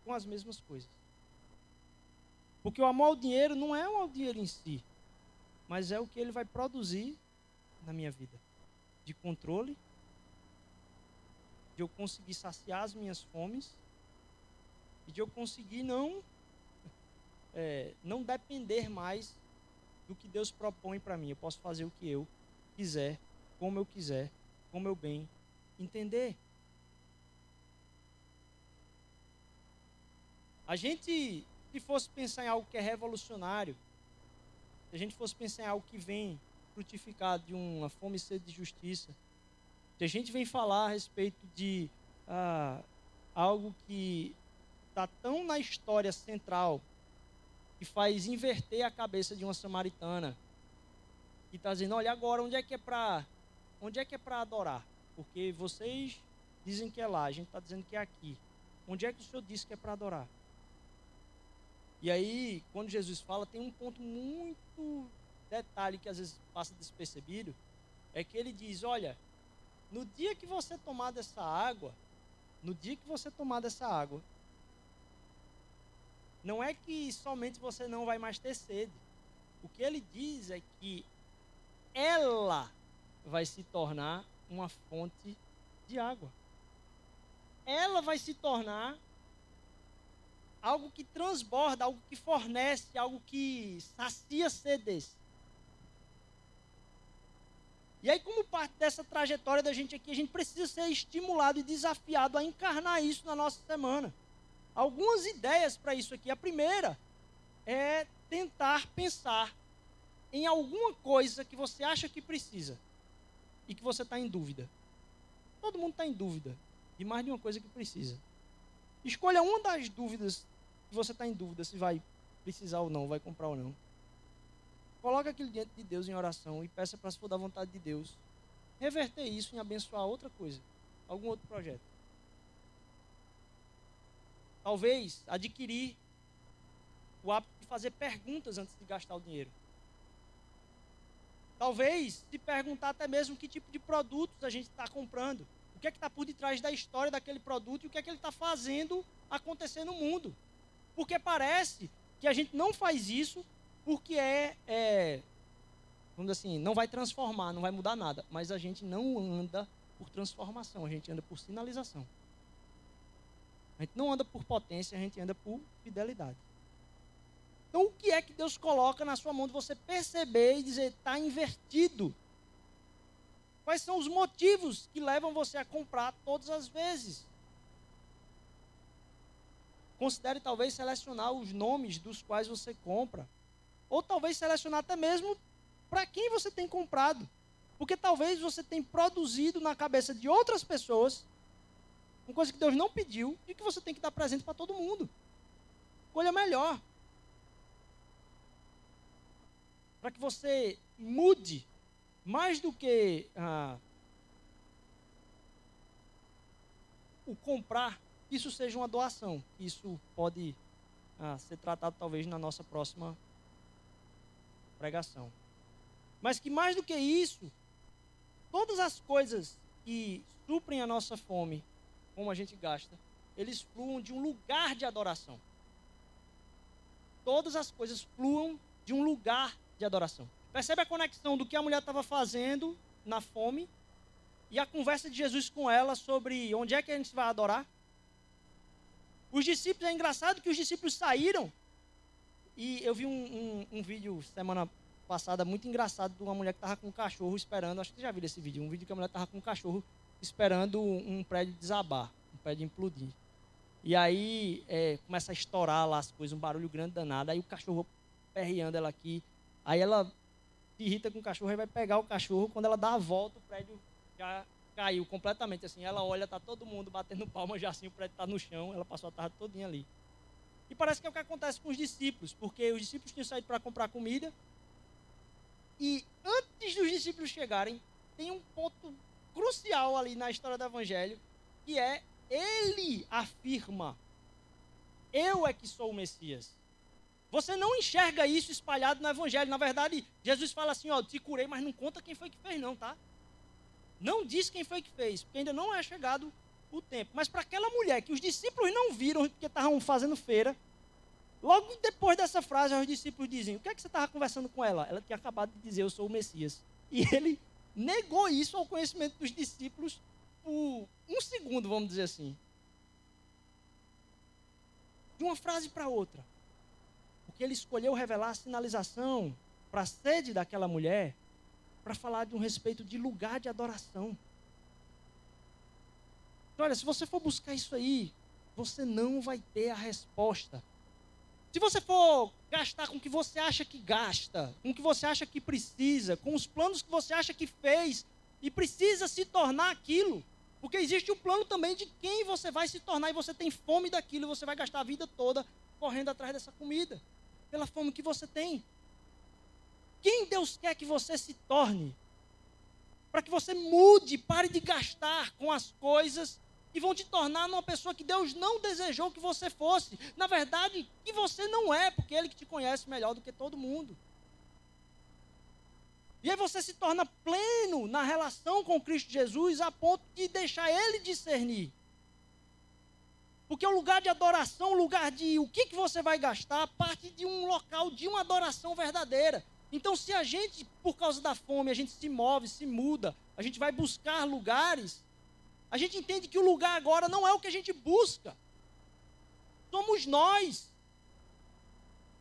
com as mesmas coisas. Porque o amor ao dinheiro não é o dinheiro em si, mas é o que ele vai produzir na minha vida de controle, de eu conseguir saciar as minhas fomes e de eu conseguir não <laughs> é, não depender mais do que Deus propõe para mim. Eu posso fazer o que eu quiser, como eu quiser, como eu bem entender. A gente, se fosse pensar em algo que é revolucionário, se a gente fosse pensar em algo que vem frutificar de uma fome e sede de justiça, se a gente vem falar a respeito de ah, algo que está tão na história central, que faz inverter a cabeça de uma samaritana, que está dizendo, olha agora, onde é que é para onde é que é para adorar? Porque vocês dizem que é lá, a gente está dizendo que é aqui. Onde é que o Senhor disse que é para adorar? E aí, quando Jesus fala, tem um ponto muito detalhe que às vezes passa despercebido, é que ele diz, olha, no dia que você tomar dessa água, no dia que você tomar dessa água, não é que somente você não vai mais ter sede. O que ele diz é que ela vai se tornar uma fonte de água. Ela vai se tornar algo que transborda, algo que fornece, algo que sacia sedes. E aí, como parte dessa trajetória da gente aqui, a gente precisa ser estimulado e desafiado a encarnar isso na nossa semana. Algumas ideias para isso aqui. A primeira é tentar pensar em alguma coisa que você acha que precisa e que você está em dúvida. Todo mundo está em dúvida de mais de uma coisa que precisa. Escolha uma das dúvidas que você está em dúvida se vai precisar ou não, vai comprar ou não. Coloque aquilo diante de Deus em oração e peça para, se for da vontade de Deus, reverter isso em abençoar outra coisa, algum outro projeto. Talvez adquirir o hábito de fazer perguntas antes de gastar o dinheiro. Talvez se perguntar até mesmo que tipo de produtos a gente está comprando. O que é que está por detrás da história daquele produto e o que é que ele está fazendo acontecer no mundo. Porque parece que a gente não faz isso porque é, é vamos dizer assim, não vai transformar, não vai mudar nada. Mas a gente não anda por transformação, a gente anda por sinalização. A gente não anda por potência, a gente anda por fidelidade. Então, o que é que Deus coloca na sua mão de você perceber e dizer, está invertido? Quais são os motivos que levam você a comprar todas as vezes? Considere talvez selecionar os nomes dos quais você compra. Ou talvez selecionar até mesmo para quem você tem comprado. Porque talvez você tenha produzido na cabeça de outras pessoas uma coisa que Deus não pediu e que você tem que dar presente para todo mundo. Escolha melhor. Para que você mude mais do que ah, o comprar, isso seja uma doação. Isso pode ah, ser tratado talvez na nossa próxima pregação. Mas que mais do que isso, todas as coisas que suprem a nossa fome, como a gente gasta, eles fluam de um lugar de adoração. Todas as coisas fluam de um lugar de adoração. Percebe a conexão do que a mulher estava fazendo na fome e a conversa de Jesus com ela sobre onde é que a gente vai adorar? Os discípulos, é engraçado que os discípulos saíram. E eu vi um, um, um vídeo semana passada muito engraçado de uma mulher que estava com um cachorro esperando. Acho que você já viu esse vídeo. Um vídeo que a mulher estava com um cachorro esperando um prédio desabar, um prédio implodir. E aí é, começa a estourar lá as coisas, um barulho grande danado. Aí o cachorro perreando ela aqui. Aí ela se irrita com o cachorro e vai pegar o cachorro. Quando ela dá a volta, o prédio já caiu completamente assim. Ela olha, tá todo mundo batendo palma já assim, o prédio está no chão. Ela passou a tarde todinha ali. E parece que é o que acontece com os discípulos, porque os discípulos tinham saído para comprar comida. E antes dos discípulos chegarem, tem um ponto crucial ali na história do evangelho, que é ele afirma: Eu é que sou o Messias. Você não enxerga isso espalhado no evangelho. Na verdade, Jesus fala assim: Ó, te curei, mas não conta quem foi que fez, não, tá? Não diz quem foi que fez, porque ainda não é chegado o tempo. Mas para aquela mulher que os discípulos não viram porque estavam fazendo feira, logo depois dessa frase, os discípulos dizem: O que é que você estava conversando com ela? Ela tinha acabado de dizer: Eu sou o Messias. E ele negou isso ao conhecimento dos discípulos por um segundo, vamos dizer assim. De uma frase para outra. Porque ele escolheu revelar a sinalização para a sede daquela mulher para falar de um respeito de lugar de adoração. Então, olha, se você for buscar isso aí, você não vai ter a resposta. Se você for gastar com o que você acha que gasta, com o que você acha que precisa, com os planos que você acha que fez e precisa se tornar aquilo, porque existe o plano também de quem você vai se tornar e você tem fome daquilo e você vai gastar a vida toda correndo atrás dessa comida, pela fome que você tem. Quem Deus quer que você se torne? Para que você mude, pare de gastar com as coisas que vão te tornar uma pessoa que Deus não desejou que você fosse. Na verdade, que você não é, porque Ele que te conhece melhor do que todo mundo. E aí você se torna pleno na relação com Cristo Jesus a ponto de deixar Ele discernir. Porque o lugar de adoração, o lugar de o que, que você vai gastar, parte de um local de uma adoração verdadeira. Então, se a gente, por causa da fome, a gente se move, se muda, a gente vai buscar lugares, a gente entende que o lugar agora não é o que a gente busca. Somos nós.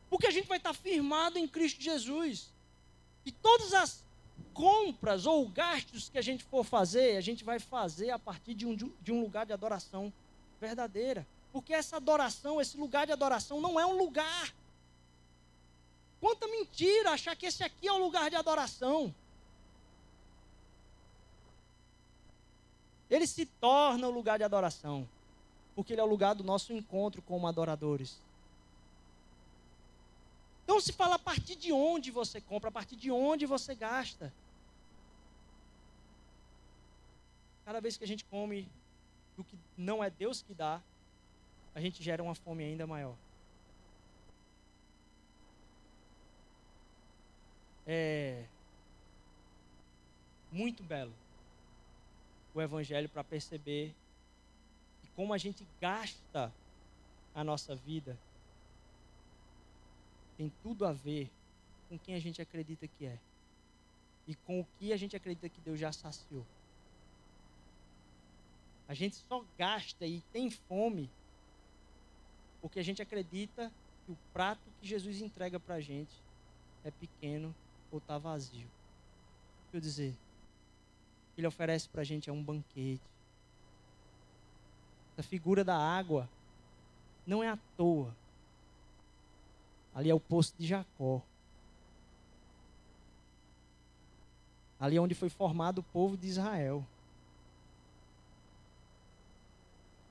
Porque a gente vai estar firmado em Cristo Jesus. E todas as compras ou gastos que a gente for fazer, a gente vai fazer a partir de um, de um lugar de adoração verdadeira. Porque essa adoração, esse lugar de adoração, não é um lugar Quanta mentira achar que esse aqui é o lugar de adoração. Ele se torna o lugar de adoração, porque ele é o lugar do nosso encontro como adoradores. Então se fala a partir de onde você compra, a partir de onde você gasta. Cada vez que a gente come do que não é Deus que dá, a gente gera uma fome ainda maior. é muito belo o Evangelho para perceber que como a gente gasta a nossa vida tem tudo a ver com quem a gente acredita que é e com o que a gente acredita que Deus já saciou. A gente só gasta e tem fome porque a gente acredita que o prato que Jesus entrega para a gente é pequeno ou está vazio. Quer dizer, que ele oferece para a gente é um banquete. Essa figura da água não é à toa. Ali é o poço de Jacó. Ali é onde foi formado o povo de Israel.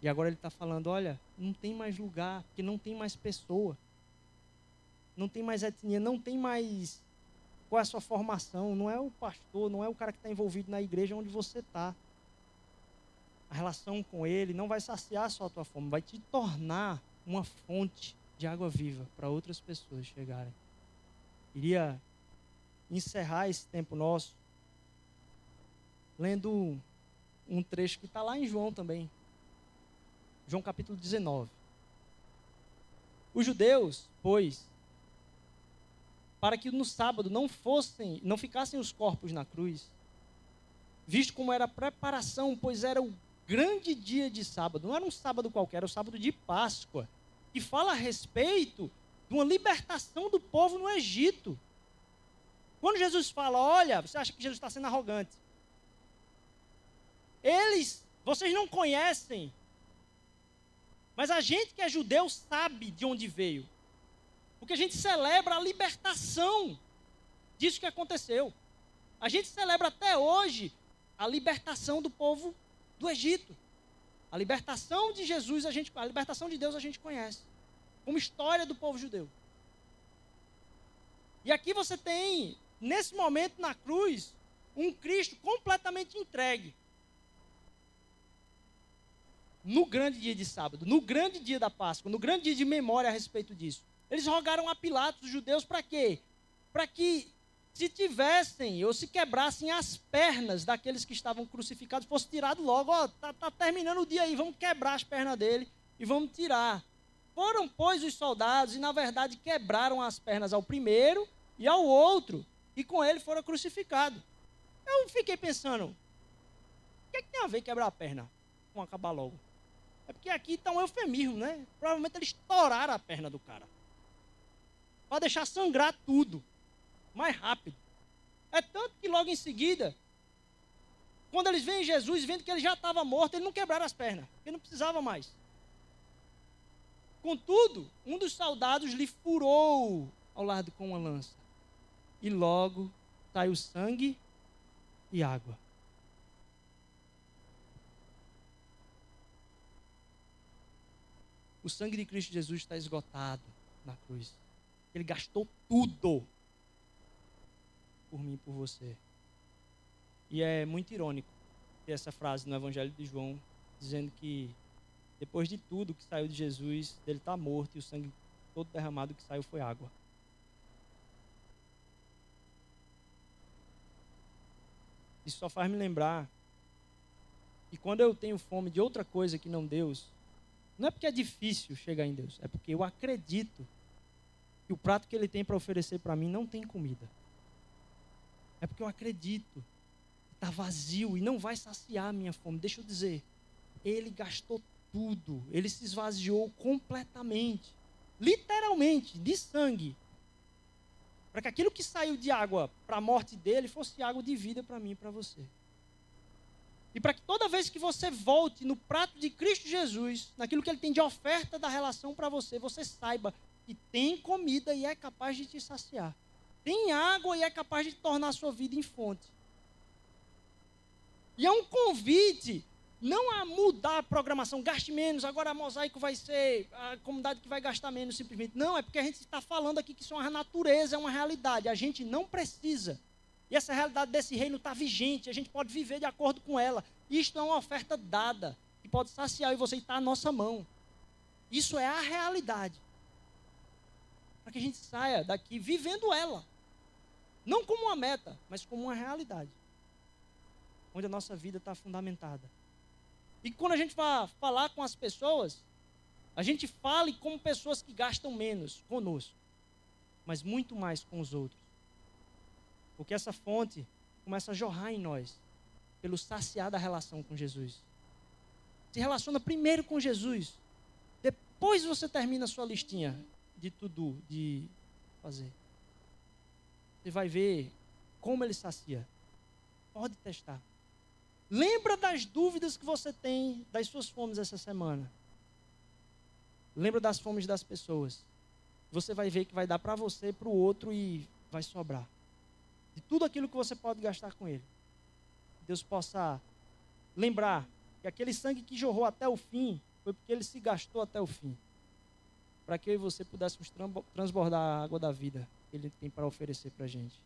E agora ele está falando: olha, não tem mais lugar, porque não tem mais pessoa. Não tem mais etnia, não tem mais qual é a sua formação. Não é o pastor, não é o cara que está envolvido na igreja onde você está. A relação com ele não vai saciar só a tua fome, vai te tornar uma fonte de água viva para outras pessoas chegarem. Iria encerrar esse tempo nosso lendo um trecho que está lá em João também. João capítulo 19. Os judeus, pois, para que no sábado não fossem, não ficassem os corpos na cruz, visto como era a preparação, pois era o grande dia de sábado, não era um sábado qualquer, era o sábado de Páscoa, que fala a respeito de uma libertação do povo no Egito. Quando Jesus fala, olha, você acha que Jesus está sendo arrogante? Eles, vocês não conhecem, mas a gente que é judeu sabe de onde veio. Porque a gente celebra a libertação disso que aconteceu. A gente celebra até hoje a libertação do povo do Egito. A libertação de Jesus, a, gente, a libertação de Deus a gente conhece. Como história do povo judeu. E aqui você tem, nesse momento na cruz, um Cristo completamente entregue no grande dia de sábado, no grande dia da Páscoa, no grande dia de memória a respeito disso. Eles rogaram a Pilatos, os judeus, para quê? Para que se tivessem ou se quebrassem as pernas daqueles que estavam crucificados, fosse tirado logo, ó, tá, tá terminando o dia aí, vamos quebrar as pernas dele e vamos tirar. Foram, pois, os soldados e, na verdade, quebraram as pernas ao primeiro e ao outro, e com ele foram crucificados. Eu fiquei pensando, o que, é que tem a ver quebrar a perna? Vamos acabar logo. É porque aqui está um eufemismo, né? Provavelmente eles estouraram a perna do cara. Para deixar sangrar tudo. Mais rápido. É tanto que logo em seguida, quando eles veem Jesus, vendo que ele já estava morto, eles não quebraram as pernas. Ele não precisava mais. Contudo, um dos soldados lhe furou ao lado com uma lança. E logo saiu sangue e água. O sangue de Cristo Jesus está esgotado na cruz. Ele gastou tudo por mim e por você. E é muito irônico ter essa frase no Evangelho de João, dizendo que depois de tudo que saiu de Jesus, ele está morto e o sangue todo derramado que saiu foi água. Isso só faz me lembrar que quando eu tenho fome de outra coisa que não Deus, não é porque é difícil chegar em Deus, é porque eu acredito que o prato que Ele tem para oferecer para mim não tem comida. É porque eu acredito que está vazio e não vai saciar a minha fome. Deixa eu dizer, Ele gastou tudo, Ele se esvaziou completamente, literalmente, de sangue, para que aquilo que saiu de água para a morte dele fosse água de vida para mim e para você. E para que toda vez que você volte no prato de Cristo Jesus, naquilo que ele tem de oferta da relação para você, você saiba que tem comida e é capaz de te saciar. Tem água e é capaz de tornar a sua vida em fonte. E é um convite não a mudar a programação, gaste menos, agora a mosaico vai ser a comunidade que vai gastar menos simplesmente. Não, é porque a gente está falando aqui que isso é uma natureza, é uma realidade. A gente não precisa e essa realidade desse reino está vigente, a gente pode viver de acordo com ela. Isto é uma oferta dada, que pode saciar e você está à nossa mão. Isso é a realidade. Para que a gente saia daqui vivendo ela. Não como uma meta, mas como uma realidade. Onde a nossa vida está fundamentada. E quando a gente vai falar com as pessoas, a gente fale como pessoas que gastam menos conosco, mas muito mais com os outros. Porque essa fonte começa a jorrar em nós, pelo saciar da relação com Jesus. Se relaciona primeiro com Jesus, depois você termina a sua listinha de tudo, de fazer. Você vai ver como ele sacia. Pode testar. Lembra das dúvidas que você tem das suas fomes essa semana. Lembra das fomes das pessoas. Você vai ver que vai dar para você, para o outro e vai sobrar. De tudo aquilo que você pode gastar com ele. Deus possa lembrar que aquele sangue que jorrou até o fim foi porque ele se gastou até o fim. Para que eu e você pudéssemos transbordar a água da vida que ele tem para oferecer para a gente.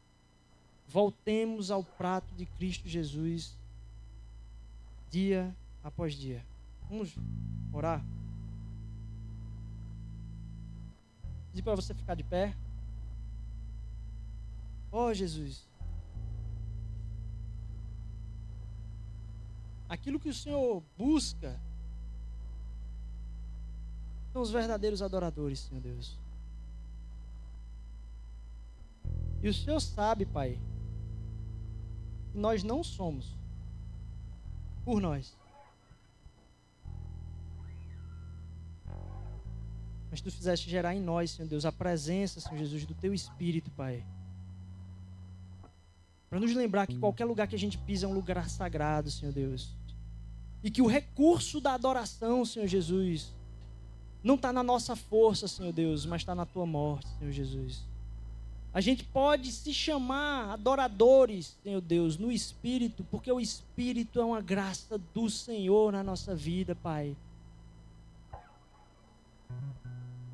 Voltemos ao prato de Cristo Jesus dia após dia. Vamos orar? Pedir para você ficar de pé. Oh, Jesus. Aquilo que o Senhor busca são os verdadeiros adoradores, Senhor Deus. E o Senhor sabe, Pai, que nós não somos por nós. Mas tu fizeste gerar em nós, Senhor Deus, a presença, Senhor Jesus, do teu Espírito, Pai. Para nos lembrar que qualquer lugar que a gente pisa é um lugar sagrado, Senhor Deus. E que o recurso da adoração, Senhor Jesus, não está na nossa força, Senhor Deus, mas está na tua morte, Senhor Jesus. A gente pode se chamar adoradores, Senhor Deus, no Espírito, porque o Espírito é uma graça do Senhor na nossa vida, Pai.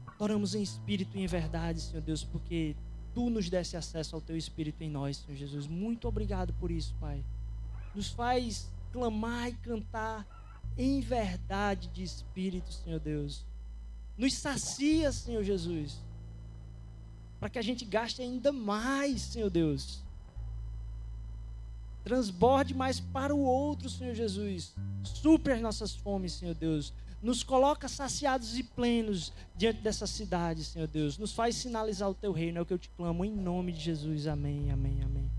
Adoramos em espírito e em verdade, Senhor Deus, porque Tu nos desse acesso ao Teu Espírito em nós, Senhor Jesus. Muito obrigado por isso, Pai. Nos faz clamar e cantar em verdade de Espírito, Senhor Deus. Nos sacia, Senhor Jesus para que a gente gaste ainda mais, Senhor Deus. Transborde mais para o outro, Senhor Jesus. Supre as nossas fomes, Senhor Deus. Nos coloca saciados e plenos diante dessa cidade, Senhor Deus. Nos faz sinalizar o teu reino. É o que eu te clamo em nome de Jesus. Amém, amém, amém.